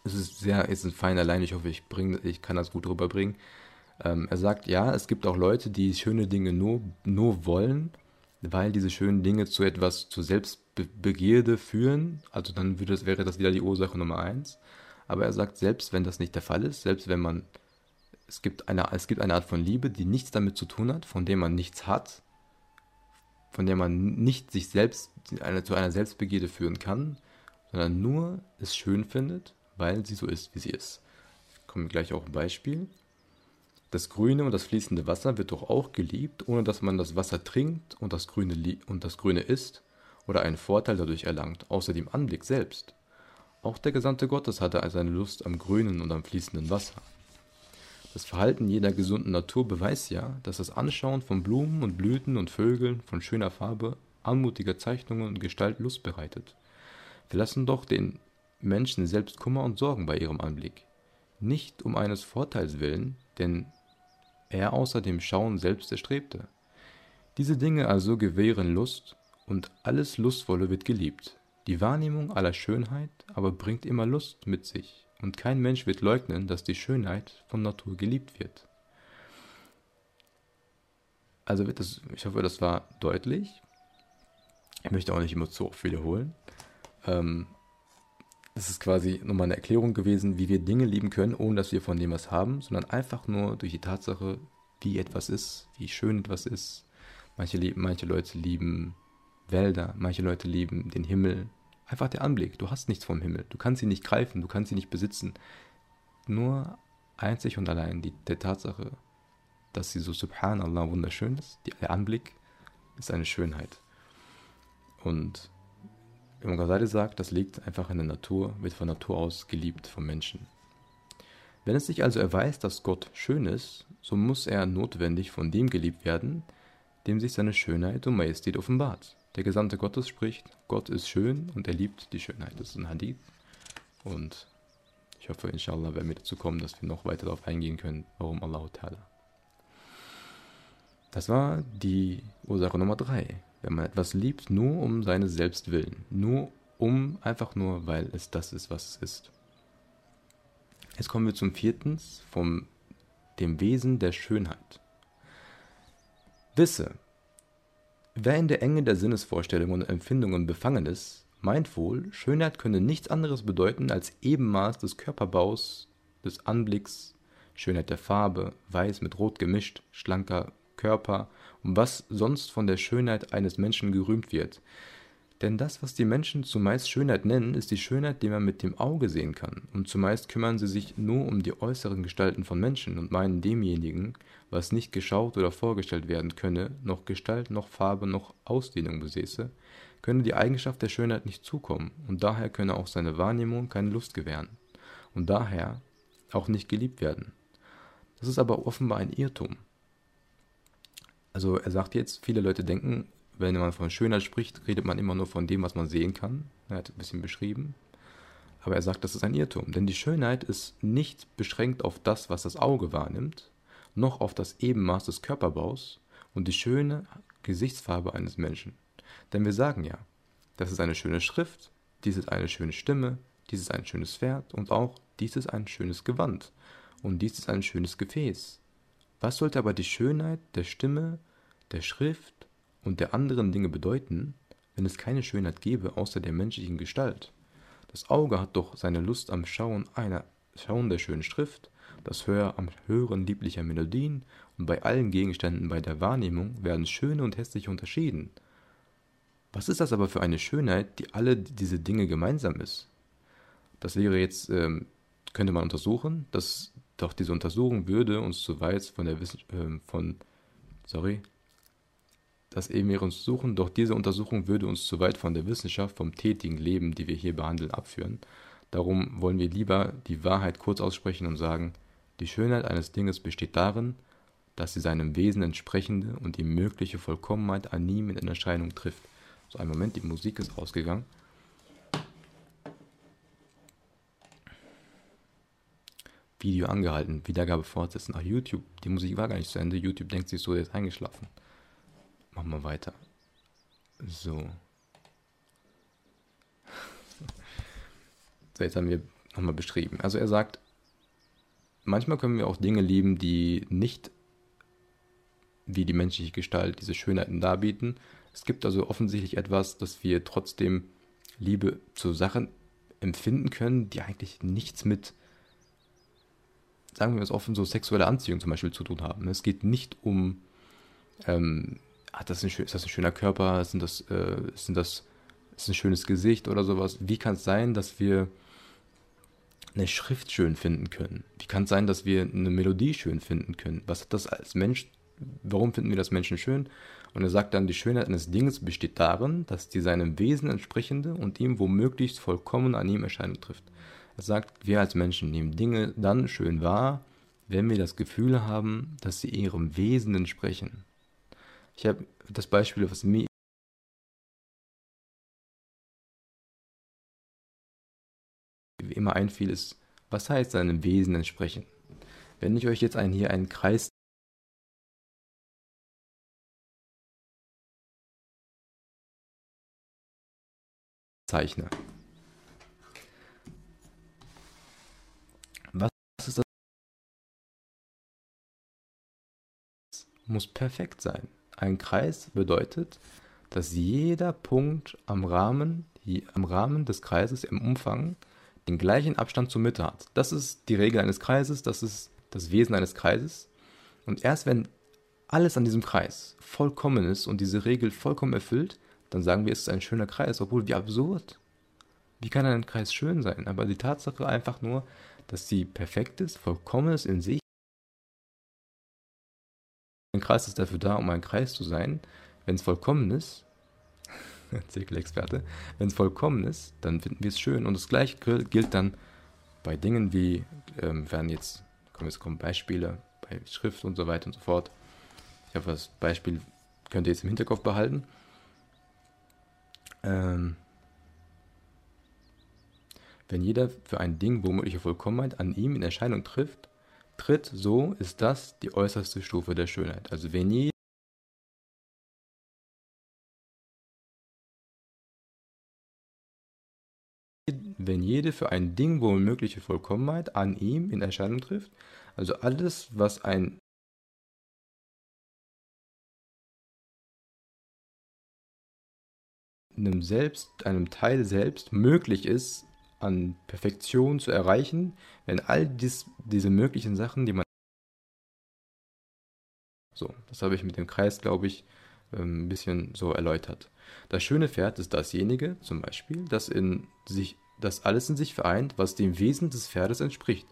es ist sehr, es ist fein allein, ich hoffe, ich, bring, ich kann das gut rüberbringen. Ähm, er sagt, ja, es gibt auch Leute, die schöne Dinge nur, nur wollen, weil diese schönen Dinge zu etwas, zu Selbstbegierde führen. Also dann würde das, wäre das wieder die Ursache Nummer eins. Aber er sagt, selbst wenn das nicht der Fall ist, selbst wenn man, es gibt eine, es gibt eine Art von Liebe, die nichts damit zu tun hat, von der man nichts hat, von der man nicht sich selbst eine, zu einer Selbstbegierde führen kann, sondern nur es schön findet, weil sie so ist, wie sie ist. Ich komme gleich auch ein Beispiel. Das grüne und das fließende Wasser wird doch auch geliebt, ohne dass man das Wasser trinkt und das grüne, und das grüne isst oder einen Vorteil dadurch erlangt, außer dem Anblick selbst. Auch der Gesandte Gottes hatte seine Lust am grünen und am fließenden Wasser. Das Verhalten jeder gesunden Natur beweist ja, dass das Anschauen von Blumen und Blüten und Vögeln von schöner Farbe, anmutiger Zeichnungen und Gestalt Lust bereitet. Wir lassen doch den Menschen selbst Kummer und Sorgen bei ihrem Anblick. Nicht um eines Vorteils willen, denn er außer dem Schauen selbst erstrebte. Diese Dinge also gewähren Lust, und alles Lustvolle wird geliebt. Die Wahrnehmung aller Schönheit aber bringt immer Lust mit sich, und kein Mensch wird leugnen, dass die Schönheit von Natur geliebt wird. Also wird das, ich hoffe, das war deutlich. Ich möchte auch nicht immer zu oft wiederholen. Ähm, es ist quasi nochmal eine Erklärung gewesen, wie wir Dinge lieben können, ohne dass wir von dem was haben, sondern einfach nur durch die Tatsache, wie etwas ist, wie schön etwas ist. Manche, manche Leute lieben Wälder, manche Leute lieben den Himmel. Einfach der Anblick. Du hast nichts vom Himmel. Du kannst ihn nicht greifen, du kannst ihn nicht besitzen. Nur einzig und allein die, der Tatsache, dass sie so subhanallah wunderschön ist, der Anblick ist eine Schönheit. Und Imam Ghazali sagt, das liegt einfach in der Natur, wird von Natur aus geliebt vom Menschen. Wenn es sich also erweist, dass Gott schön ist, so muss er notwendig von dem geliebt werden, dem sich seine Schönheit und Majestät offenbart. Der Gesandte Gottes spricht, Gott ist schön und er liebt die Schönheit. Das ist ein Hadith. Und ich hoffe, inshallah, werden wir dazu kommen, dass wir noch weiter darauf eingehen können, warum Allah Ta'ala. Das war die Ursache Nummer drei wenn man etwas liebt, nur um seines Selbst willen, nur um, einfach nur, weil es das ist, was es ist. Jetzt kommen wir zum viertens, vom dem Wesen der Schönheit. Wisse, wer in der Enge der Sinnesvorstellungen und Empfindungen befangen ist, meint wohl, Schönheit könne nichts anderes bedeuten als Ebenmaß des Körperbaus, des Anblicks, Schönheit der Farbe, weiß mit rot gemischt, schlanker Körper und was sonst von der Schönheit eines Menschen gerühmt wird. Denn das, was die Menschen zumeist Schönheit nennen, ist die Schönheit, die man mit dem Auge sehen kann. Und zumeist kümmern sie sich nur um die äußeren Gestalten von Menschen und meinen demjenigen, was nicht geschaut oder vorgestellt werden könne, noch Gestalt, noch Farbe, noch Ausdehnung besäße, könne die Eigenschaft der Schönheit nicht zukommen, und daher könne auch seine Wahrnehmung keine Lust gewähren, und daher auch nicht geliebt werden. Das ist aber offenbar ein Irrtum, also er sagt jetzt, viele Leute denken, wenn man von Schönheit spricht, redet man immer nur von dem, was man sehen kann. Er hat ein bisschen beschrieben. Aber er sagt, das ist ein Irrtum, denn die Schönheit ist nicht beschränkt auf das, was das Auge wahrnimmt, noch auf das Ebenmaß des Körperbaus und die schöne Gesichtsfarbe eines Menschen. Denn wir sagen ja, das ist eine schöne Schrift, dies ist eine schöne Stimme, dies ist ein schönes Pferd und auch dies ist ein schönes Gewand und dies ist ein schönes Gefäß was sollte aber die Schönheit der Stimme, der Schrift und der anderen Dinge bedeuten, wenn es keine Schönheit gäbe außer der menschlichen Gestalt? Das Auge hat doch seine Lust am Schauen einer Schauen der schönen Schrift, das Hör am Hören lieblicher Melodien, und bei allen Gegenständen bei der Wahrnehmung werden schöne und hässliche unterschieden. Was ist das aber für eine Schönheit, die alle diese Dinge gemeinsam ist? Das wäre jetzt, ähm, könnte man untersuchen, dass doch diese Untersuchung würde uns zu weit von der Wissen, äh, von, sorry, dass eben wir uns suchen, doch diese Untersuchung würde uns zu weit von der Wissenschaft, vom tätigen Leben, die wir hier behandeln, abführen. Darum wollen wir lieber die Wahrheit kurz aussprechen und sagen, die Schönheit eines Dinges besteht darin, dass sie seinem Wesen entsprechende und die mögliche Vollkommenheit an ihm in Erscheinung trifft. So, ein Moment, die Musik ist ausgegangen. Video angehalten, Wiedergabe fortsetzen. Ach, YouTube, die Musik war gar nicht zu Ende. YouTube denkt sich so, jetzt eingeschlafen. Machen wir weiter. So. so, jetzt haben wir nochmal beschrieben. Also er sagt, manchmal können wir auch Dinge lieben, die nicht wie die menschliche Gestalt diese Schönheiten darbieten. Es gibt also offensichtlich etwas, das wir trotzdem Liebe zu Sachen empfinden können, die eigentlich nichts mit sagen wir es offen, so sexuelle Anziehung zum Beispiel zu tun haben. Es geht nicht um, ähm, hat das ein, ist das ein schöner Körper, sind das, äh, sind das, ist ein schönes Gesicht oder sowas. Wie kann es sein, dass wir eine Schrift schön finden können? Wie kann es sein, dass wir eine Melodie schön finden können? Was hat das als Mensch, warum finden wir das Menschen schön? Und er sagt dann, die Schönheit eines Dinges besteht darin, dass die seinem Wesen entsprechende und ihm womöglich vollkommen an ihm Erscheinung trifft. Er sagt, wir als Menschen nehmen Dinge dann schön wahr, wenn wir das Gefühl haben, dass sie ihrem Wesen entsprechen. Ich habe das Beispiel, was mir immer einfiel, ist, was heißt seinem Wesen entsprechen? Wenn ich euch jetzt einen, hier einen Kreis zeichne. Was ist das? Muss perfekt sein. Ein Kreis bedeutet, dass jeder Punkt am Rahmen, am Rahmen des Kreises im Umfang den gleichen Abstand zur Mitte hat. Das ist die Regel eines Kreises, das ist das Wesen eines Kreises. Und erst wenn alles an diesem Kreis vollkommen ist und diese Regel vollkommen erfüllt, dann sagen wir, es ist ein schöner Kreis, obwohl wie absurd. Wie kann ein Kreis schön sein? Aber die Tatsache einfach nur, dass sie perfekt ist, vollkommen ist in sich. Kreis ist dafür da, um ein Kreis zu sein. Wenn es vollkommen ist, Zirkelexperte, wenn es vollkommen ist, dann finden wir es schön. Und das gleiche gilt dann bei Dingen wie, ähm, werden jetzt, kommen jetzt kommen Beispiele bei Schrift und so weiter und so fort. Ich hoffe, das Beispiel könnt ihr jetzt im Hinterkopf behalten. Ähm, wenn jeder für ein Ding womögliche Vollkommenheit an ihm in Erscheinung trifft, tritt, so ist das die äußerste Stufe der Schönheit. Also wenn jeder wenn jede für ein Ding womögliche Vollkommenheit an ihm in Erscheinung trifft, also alles, was ein einem selbst, einem Teil selbst möglich ist, an Perfektion zu erreichen, wenn all dies, diese möglichen Sachen, die man. So, das habe ich mit dem Kreis, glaube ich, ähm, ein bisschen so erläutert. Das schöne Pferd ist dasjenige, zum Beispiel, das in sich das alles in sich vereint, was dem Wesen des Pferdes entspricht.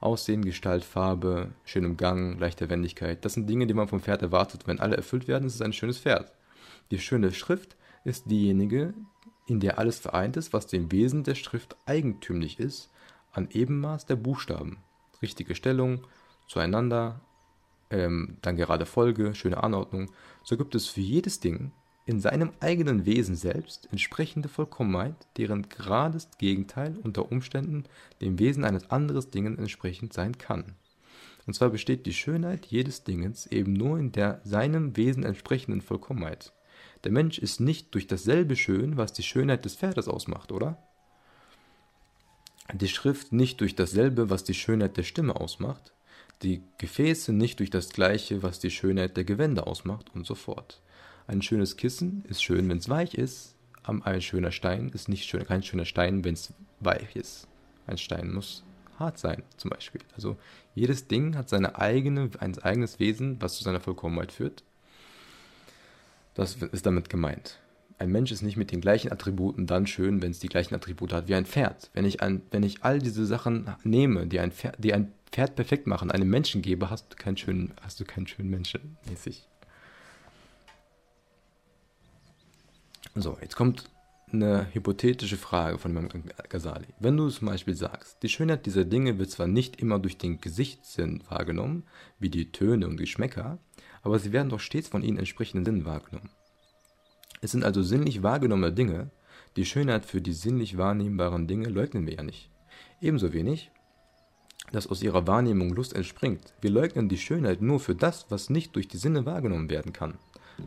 Aussehen, Gestalt, Farbe, schönem Gang, leichter Wendigkeit, das sind Dinge, die man vom Pferd erwartet. Wenn alle erfüllt werden, ist es ein schönes Pferd. Die schöne Schrift ist diejenige, in der alles vereint ist, was dem Wesen der Schrift eigentümlich ist, an Ebenmaß der Buchstaben. Richtige Stellung, zueinander, ähm, dann gerade Folge, schöne Anordnung. So gibt es für jedes Ding in seinem eigenen Wesen selbst entsprechende Vollkommenheit, deren gerades Gegenteil unter Umständen dem Wesen eines anderen Dinges entsprechend sein kann. Und zwar besteht die Schönheit jedes Dingens eben nur in der seinem Wesen entsprechenden Vollkommenheit. Der Mensch ist nicht durch dasselbe schön, was die Schönheit des Pferdes ausmacht, oder? Die Schrift nicht durch dasselbe, was die Schönheit der Stimme ausmacht, die Gefäße nicht durch das gleiche, was die Schönheit der Gewänder ausmacht und so fort. Ein schönes Kissen ist schön, wenn es weich ist. Ein schöner Stein ist nicht schön, kein schöner Stein, wenn es weich ist. Ein Stein muss hart sein, zum Beispiel. Also jedes Ding hat seine eigene, ein eigenes Wesen, was zu seiner Vollkommenheit führt. Das ist damit gemeint. Ein Mensch ist nicht mit den gleichen Attributen dann schön, wenn es die gleichen Attribute hat wie ein Pferd. Wenn ich, ein, wenn ich all diese Sachen nehme, die ein, Pferd, die ein Pferd perfekt machen, einem Menschen gebe, hast du keinen schönen, hast du keinen schönen Menschen mäßig. So, jetzt kommt eine hypothetische Frage von Imam Ghazali. Wenn du zum Beispiel sagst, die Schönheit dieser Dinge wird zwar nicht immer durch den Gesichtssinn wahrgenommen, wie die Töne und Geschmäcker, aber sie werden doch stets von ihnen entsprechenden Sinn wahrgenommen. Es sind also sinnlich wahrgenommene Dinge, die Schönheit für die sinnlich wahrnehmbaren Dinge leugnen wir ja nicht. Ebenso wenig, dass aus ihrer Wahrnehmung Lust entspringt. Wir leugnen die Schönheit nur für das, was nicht durch die Sinne wahrgenommen werden kann.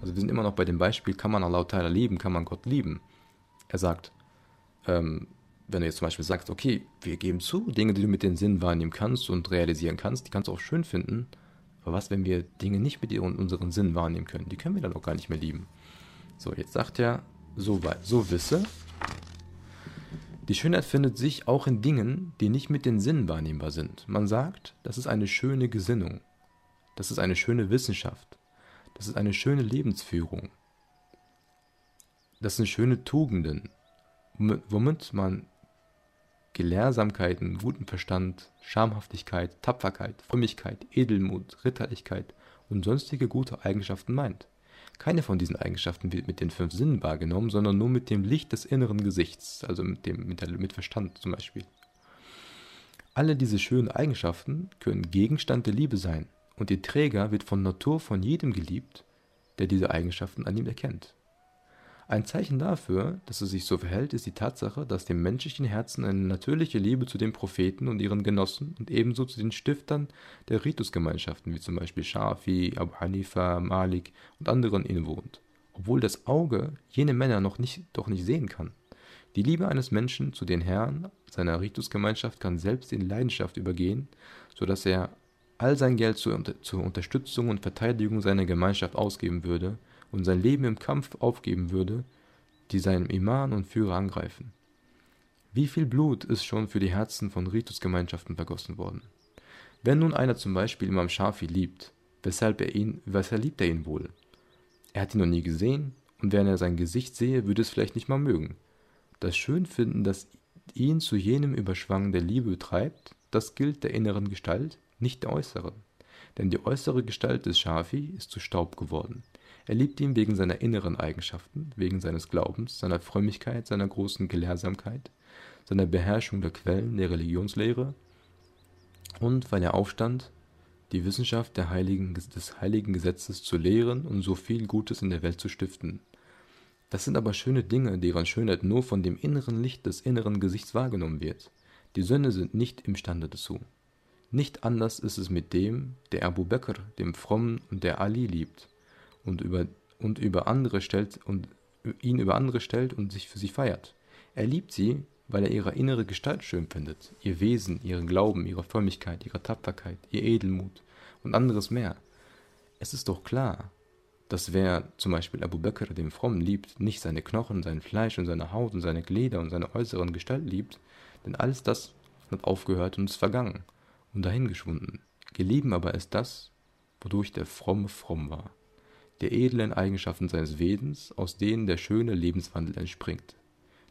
Also wir sind immer noch bei dem Beispiel, kann man Allah Ta'ala lieben, kann man Gott lieben? Er sagt, ähm, wenn du jetzt zum Beispiel sagst, okay, wir geben zu, Dinge, die du mit den Sinnen wahrnehmen kannst und realisieren kannst, die kannst du auch schön finden. Aber was, wenn wir Dinge nicht mit unseren Sinnen wahrnehmen können? Die können wir dann auch gar nicht mehr lieben. So, jetzt sagt er, so weit, so wisse, die Schönheit findet sich auch in Dingen, die nicht mit den Sinnen wahrnehmbar sind. Man sagt, das ist eine schöne Gesinnung. Das ist eine schöne Wissenschaft. Das ist eine schöne Lebensführung. Das sind schöne Tugenden, womit man Gelehrsamkeiten, guten Verstand, Schamhaftigkeit, Tapferkeit, Frömmigkeit, Edelmut, Ritterlichkeit und sonstige gute Eigenschaften meint. Keine von diesen Eigenschaften wird mit den fünf Sinnen wahrgenommen, sondern nur mit dem Licht des inneren Gesichts, also mit, dem, mit, der, mit Verstand zum Beispiel. Alle diese schönen Eigenschaften können Gegenstand der Liebe sein, und ihr Träger wird von Natur von jedem geliebt, der diese Eigenschaften an ihm erkennt. Ein Zeichen dafür, dass es sich so verhält, ist die Tatsache, dass dem menschlichen Herzen eine natürliche Liebe zu den Propheten und ihren Genossen und ebenso zu den Stiftern der Ritusgemeinschaften, wie zum Beispiel Shafi, Abu Hanifa, Malik und anderen innewohnt, obwohl das Auge jene Männer noch nicht, doch nicht sehen kann. Die Liebe eines Menschen zu den Herren seiner Ritusgemeinschaft kann selbst in Leidenschaft übergehen, so dass er all sein Geld zur, zur Unterstützung und Verteidigung seiner Gemeinschaft ausgeben würde, und sein Leben im Kampf aufgeben würde, die seinem Iman und Führer angreifen. Wie viel Blut ist schon für die Herzen von Ritusgemeinschaften vergossen worden? Wenn nun einer zum Beispiel Imam Shafi liebt, weshalb er ihn, weshalb liebt er ihn wohl? Er hat ihn noch nie gesehen, und wenn er sein Gesicht sehe, würde es vielleicht nicht mal mögen. Das Schönfinden, das ihn zu jenem Überschwang der Liebe treibt, das gilt der inneren Gestalt, nicht der äußeren. Denn die äußere Gestalt des Shafi ist zu Staub geworden. Er liebt ihn wegen seiner inneren Eigenschaften, wegen seines Glaubens, seiner Frömmigkeit, seiner großen Gelehrsamkeit, seiner Beherrschung der Quellen der Religionslehre und weil er aufstand, die Wissenschaft Heiligen, des heiligen Gesetzes zu lehren und so viel Gutes in der Welt zu stiften. Das sind aber schöne Dinge, deren Schönheit nur von dem inneren Licht des inneren Gesichts wahrgenommen wird. Die Söhne sind nicht imstande dazu. Nicht anders ist es mit dem, der Abu Bakr, dem Frommen und der Ali liebt und über, und über andere stellt und ihn über andere stellt und sich für sie feiert. Er liebt sie, weil er ihre innere Gestalt schön findet, ihr Wesen, ihren Glauben, ihre Frömmigkeit, ihre Tapferkeit, ihr Edelmut und anderes mehr. Es ist doch klar, dass wer zum Beispiel Abu Bakr, den Frommen, liebt, nicht seine Knochen, sein Fleisch und seine Haut und seine Glieder und seine äußeren Gestalt liebt, denn alles das hat aufgehört und ist vergangen und dahingeschwunden. Gelieben aber ist das, wodurch der Fromme fromm war der edlen Eigenschaften seines Wesens, aus denen der schöne Lebenswandel entspringt.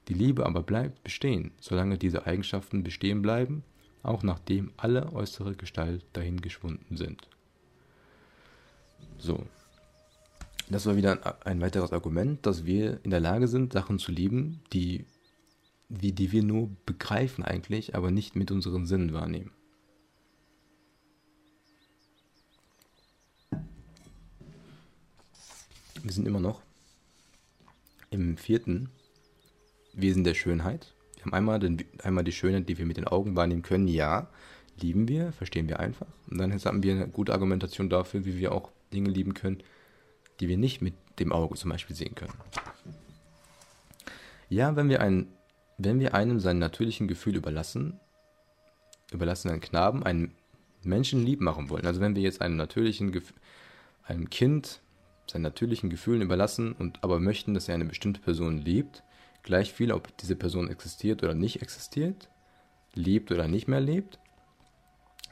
Die Liebe aber bleibt bestehen, solange diese Eigenschaften bestehen bleiben, auch nachdem alle äußere Gestalt dahin geschwunden sind. So. Das war wieder ein weiteres Argument, dass wir in der Lage sind, Sachen zu lieben, die, die, die wir nur begreifen eigentlich, aber nicht mit unseren Sinnen wahrnehmen. Wir sind immer noch im vierten Wesen der Schönheit. Wir haben einmal, den, einmal die Schönheit, die wir mit den Augen wahrnehmen können. Ja, lieben wir, verstehen wir einfach. Und dann haben wir eine gute Argumentation dafür, wie wir auch Dinge lieben können, die wir nicht mit dem Auge zum Beispiel sehen können. Ja, wenn wir, ein, wenn wir einem sein natürlichen Gefühl überlassen, überlassen einen Knaben, einen Menschen lieb machen wollen. Also wenn wir jetzt einem natürlichen Gefühl, einem Kind seinen natürlichen Gefühlen überlassen und aber möchten, dass er eine bestimmte Person liebt, gleich viel, ob diese Person existiert oder nicht existiert, lebt oder nicht mehr lebt,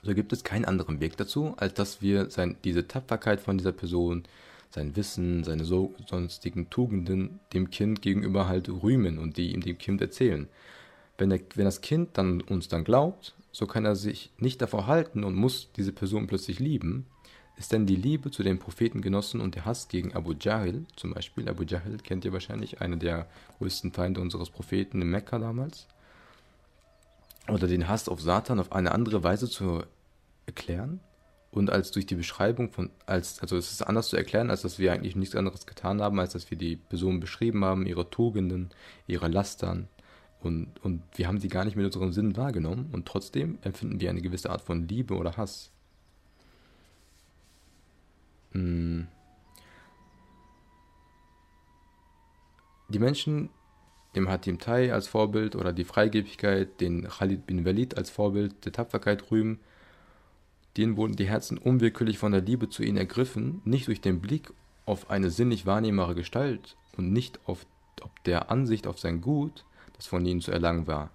so gibt es keinen anderen Weg dazu, als dass wir sein, diese Tapferkeit von dieser Person, sein Wissen, seine so, sonstigen Tugenden dem Kind gegenüber halt rühmen und die ihm dem Kind erzählen. Wenn, der, wenn das Kind dann uns dann glaubt, so kann er sich nicht davor halten und muss diese Person plötzlich lieben, ist denn die Liebe zu den Prophetengenossen und der Hass gegen Abu Jahl, zum Beispiel, Abu Jahl kennt ihr wahrscheinlich, einer der größten Feinde unseres Propheten in Mekka damals, oder den Hass auf Satan auf eine andere Weise zu erklären? Und als durch die Beschreibung von, als, also es ist anders zu erklären, als dass wir eigentlich nichts anderes getan haben, als dass wir die Person beschrieben haben, ihre Tugenden, ihre Lastern, und, und wir haben sie gar nicht mit unseren Sinnen wahrgenommen. Und trotzdem empfinden wir eine gewisse Art von Liebe oder Hass. Die Menschen, dem Hatim Tai als Vorbild oder die Freigebigkeit, den Khalid bin Walid als Vorbild der Tapferkeit rühmen, denen wurden die Herzen unwillkürlich von der Liebe zu ihnen ergriffen, nicht durch den Blick auf eine sinnlich wahrnehmbare Gestalt und nicht auf der Ansicht auf sein Gut, das von ihnen zu erlangen war.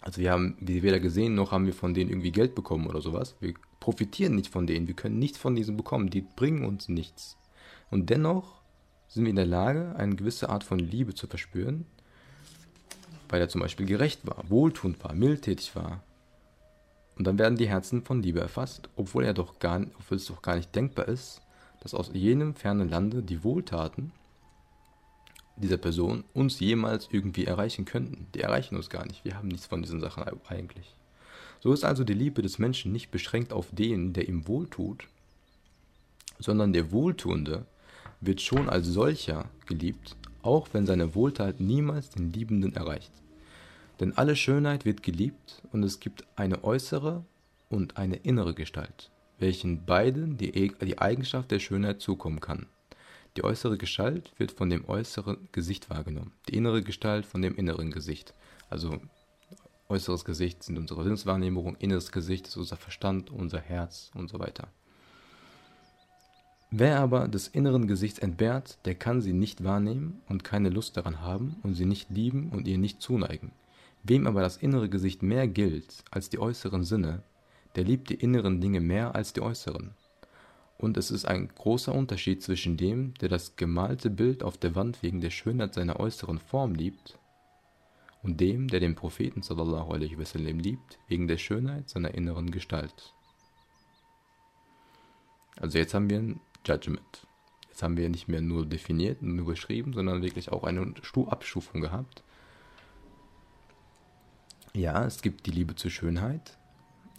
Also wir haben weder gesehen, noch haben wir von denen irgendwie Geld bekommen oder sowas. Wir profitieren nicht von denen, wir können nichts von diesen bekommen, die bringen uns nichts. Und dennoch sind wir in der Lage, eine gewisse Art von Liebe zu verspüren, weil er zum Beispiel gerecht war, wohltuend war, mildtätig war. Und dann werden die Herzen von Liebe erfasst, obwohl er doch gar, obwohl es doch gar nicht denkbar ist, dass aus jenem fernen Lande die Wohltaten dieser Person uns jemals irgendwie erreichen könnten. Die erreichen uns gar nicht. Wir haben nichts von diesen Sachen eigentlich. So ist also die Liebe des Menschen nicht beschränkt auf den, der ihm wohltut, sondern der Wohltuende wird schon als solcher geliebt, auch wenn seine Wohltat niemals den Liebenden erreicht. Denn alle Schönheit wird geliebt und es gibt eine äußere und eine innere Gestalt, welchen beiden die, e-, die Eigenschaft der Schönheit zukommen kann. Die äußere Gestalt wird von dem äußeren Gesicht wahrgenommen, die innere Gestalt von dem inneren Gesicht. Also äußeres Gesicht sind unsere Sinneswahrnehmung, inneres Gesicht ist unser Verstand, unser Herz und so weiter. Wer aber des inneren Gesichts entbehrt, der kann sie nicht wahrnehmen und keine Lust daran haben und sie nicht lieben und ihr nicht zuneigen. Wem aber das innere Gesicht mehr gilt als die äußeren Sinne, der liebt die inneren Dinge mehr als die äußeren. Und es ist ein großer Unterschied zwischen dem, der das gemalte Bild auf der Wand wegen der Schönheit seiner äußeren Form liebt, und dem, der den Propheten sallallahu alaihi wasallam liebt, wegen der Schönheit seiner inneren Gestalt. Also jetzt haben wir ein Judgment. Jetzt haben wir nicht mehr nur definiert, nur beschrieben, sondern wirklich auch eine Abstufung gehabt. Ja, es gibt die Liebe zur Schönheit,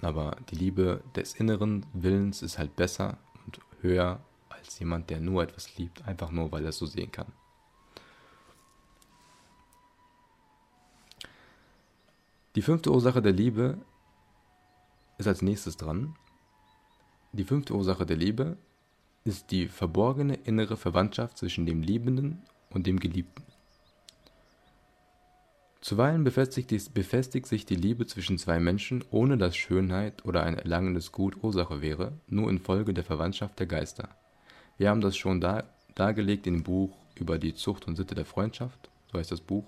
aber die Liebe des inneren Willens ist halt besser und höher als jemand, der nur etwas liebt, einfach nur, weil er es so sehen kann. Die fünfte Ursache der Liebe ist als nächstes dran. Die fünfte Ursache der Liebe ist die verborgene innere Verwandtschaft zwischen dem Liebenden und dem Geliebten. Zuweilen befestigt, sich die Liebe zwischen zwei Menschen, ohne dass Schönheit oder ein erlangendes Gut Ursache wäre, nur infolge der Verwandtschaft der Geister. Wir haben das schon da, dargelegt dem Buch über die Zucht und Sitte der Freundschaft, so heißt das Buch,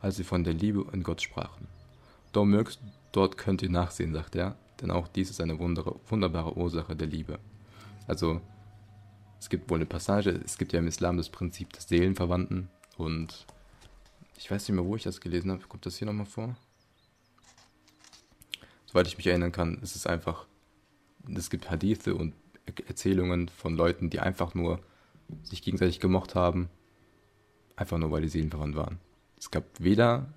als sie von der Liebe in Gott sprachen. Dort, dort könnt ihr nachsehen, sagt er, denn auch dies ist eine wunderbare Ursache der Liebe. Also es gibt wohl eine Passage, es gibt ja im Islam das Prinzip des Seelenverwandten und ich weiß nicht mehr, wo ich das gelesen habe. Kommt das hier nochmal vor? Soweit ich mich erinnern kann, ist es einfach, es gibt Hadithe und Erzählungen von Leuten, die einfach nur sich gegenseitig gemocht haben, einfach nur weil die Seelenverwandt waren. Es gab weder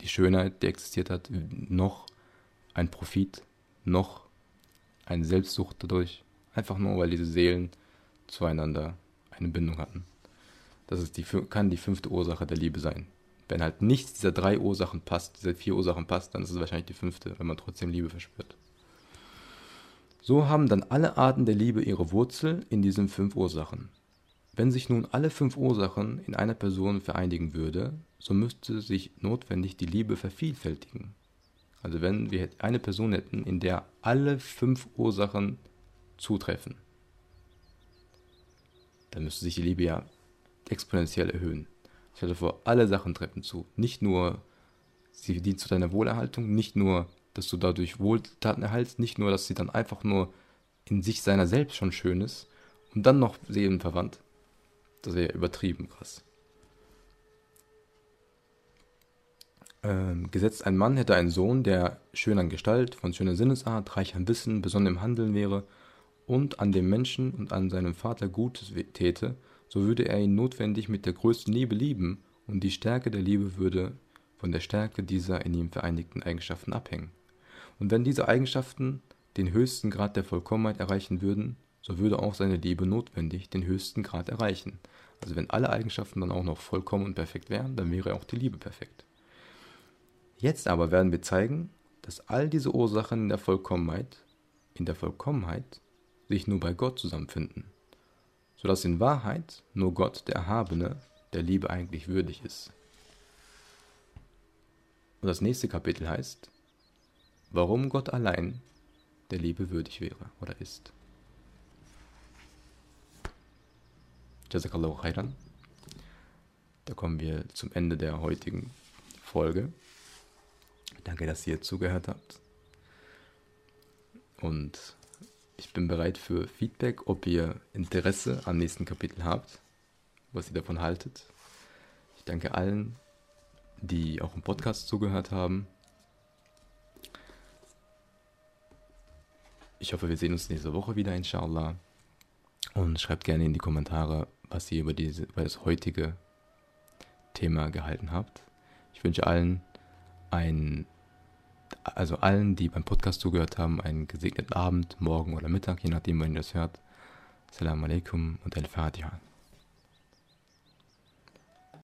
die Schönheit, die existiert hat, noch ein Profit, noch eine Selbstsucht dadurch, einfach nur weil diese Seelen zueinander eine Bindung hatten. Das ist die, kann die fünfte Ursache der Liebe sein. Wenn halt nichts dieser drei Ursachen passt, dieser vier Ursachen passt, dann ist es wahrscheinlich die fünfte, wenn man trotzdem Liebe verspürt. So haben dann alle Arten der Liebe ihre Wurzel in diesen fünf Ursachen. Wenn sich nun alle fünf Ursachen in einer Person vereinigen würde, so müsste sich notwendig die Liebe vervielfältigen. Also wenn wir eine Person hätten, in der alle fünf Ursachen zutreffen, dann müsste sich die Liebe ja exponentiell erhöhen. Ich hatte vor, alle Sachen treffen zu. Nicht nur, sie dient zu deiner Wohlerhaltung, nicht nur, dass du dadurch Wohltaten erhältst, nicht nur, dass sie dann einfach nur in sich seiner selbst schon schön ist und dann noch seelenverwandt. Das wäre übertrieben krass. Ähm, gesetzt ein Mann hätte einen Sohn, der schön an Gestalt, von schöner Sinnesart, reich an Wissen, besonnen im Handeln wäre und an dem Menschen und an seinem Vater Gutes täte, so würde er ihn notwendig mit der größten Liebe lieben, und die Stärke der Liebe würde von der Stärke dieser in ihm vereinigten Eigenschaften abhängen. Und wenn diese Eigenschaften den höchsten Grad der Vollkommenheit erreichen würden, so würde auch seine Liebe notwendig den höchsten Grad erreichen. Also wenn alle Eigenschaften dann auch noch vollkommen und perfekt wären, dann wäre auch die Liebe perfekt. Jetzt aber werden wir zeigen, dass all diese Ursachen in der Vollkommenheit, in der Vollkommenheit sich nur bei Gott zusammenfinden, sodass in Wahrheit nur Gott, der Erhabene, der Liebe eigentlich würdig ist. Und das nächste Kapitel heißt, warum Gott allein der Liebe würdig wäre oder ist. Jazakallahu khairan. Da kommen wir zum Ende der heutigen Folge. Danke, dass ihr zugehört habt. Und ich bin bereit für Feedback, ob ihr Interesse am nächsten Kapitel habt, was ihr davon haltet. Ich danke allen, die auch im Podcast zugehört haben. Ich hoffe, wir sehen uns nächste Woche wieder, inshallah. Und schreibt gerne in die Kommentare, was ihr über, diese, über das heutige Thema gehalten habt. Ich wünsche allen ein, also allen, die beim Podcast zugehört haben, einen gesegneten Abend, Morgen oder Mittag, je nachdem, wann ihr das hört. Assalamu alaikum und al-Fatiha.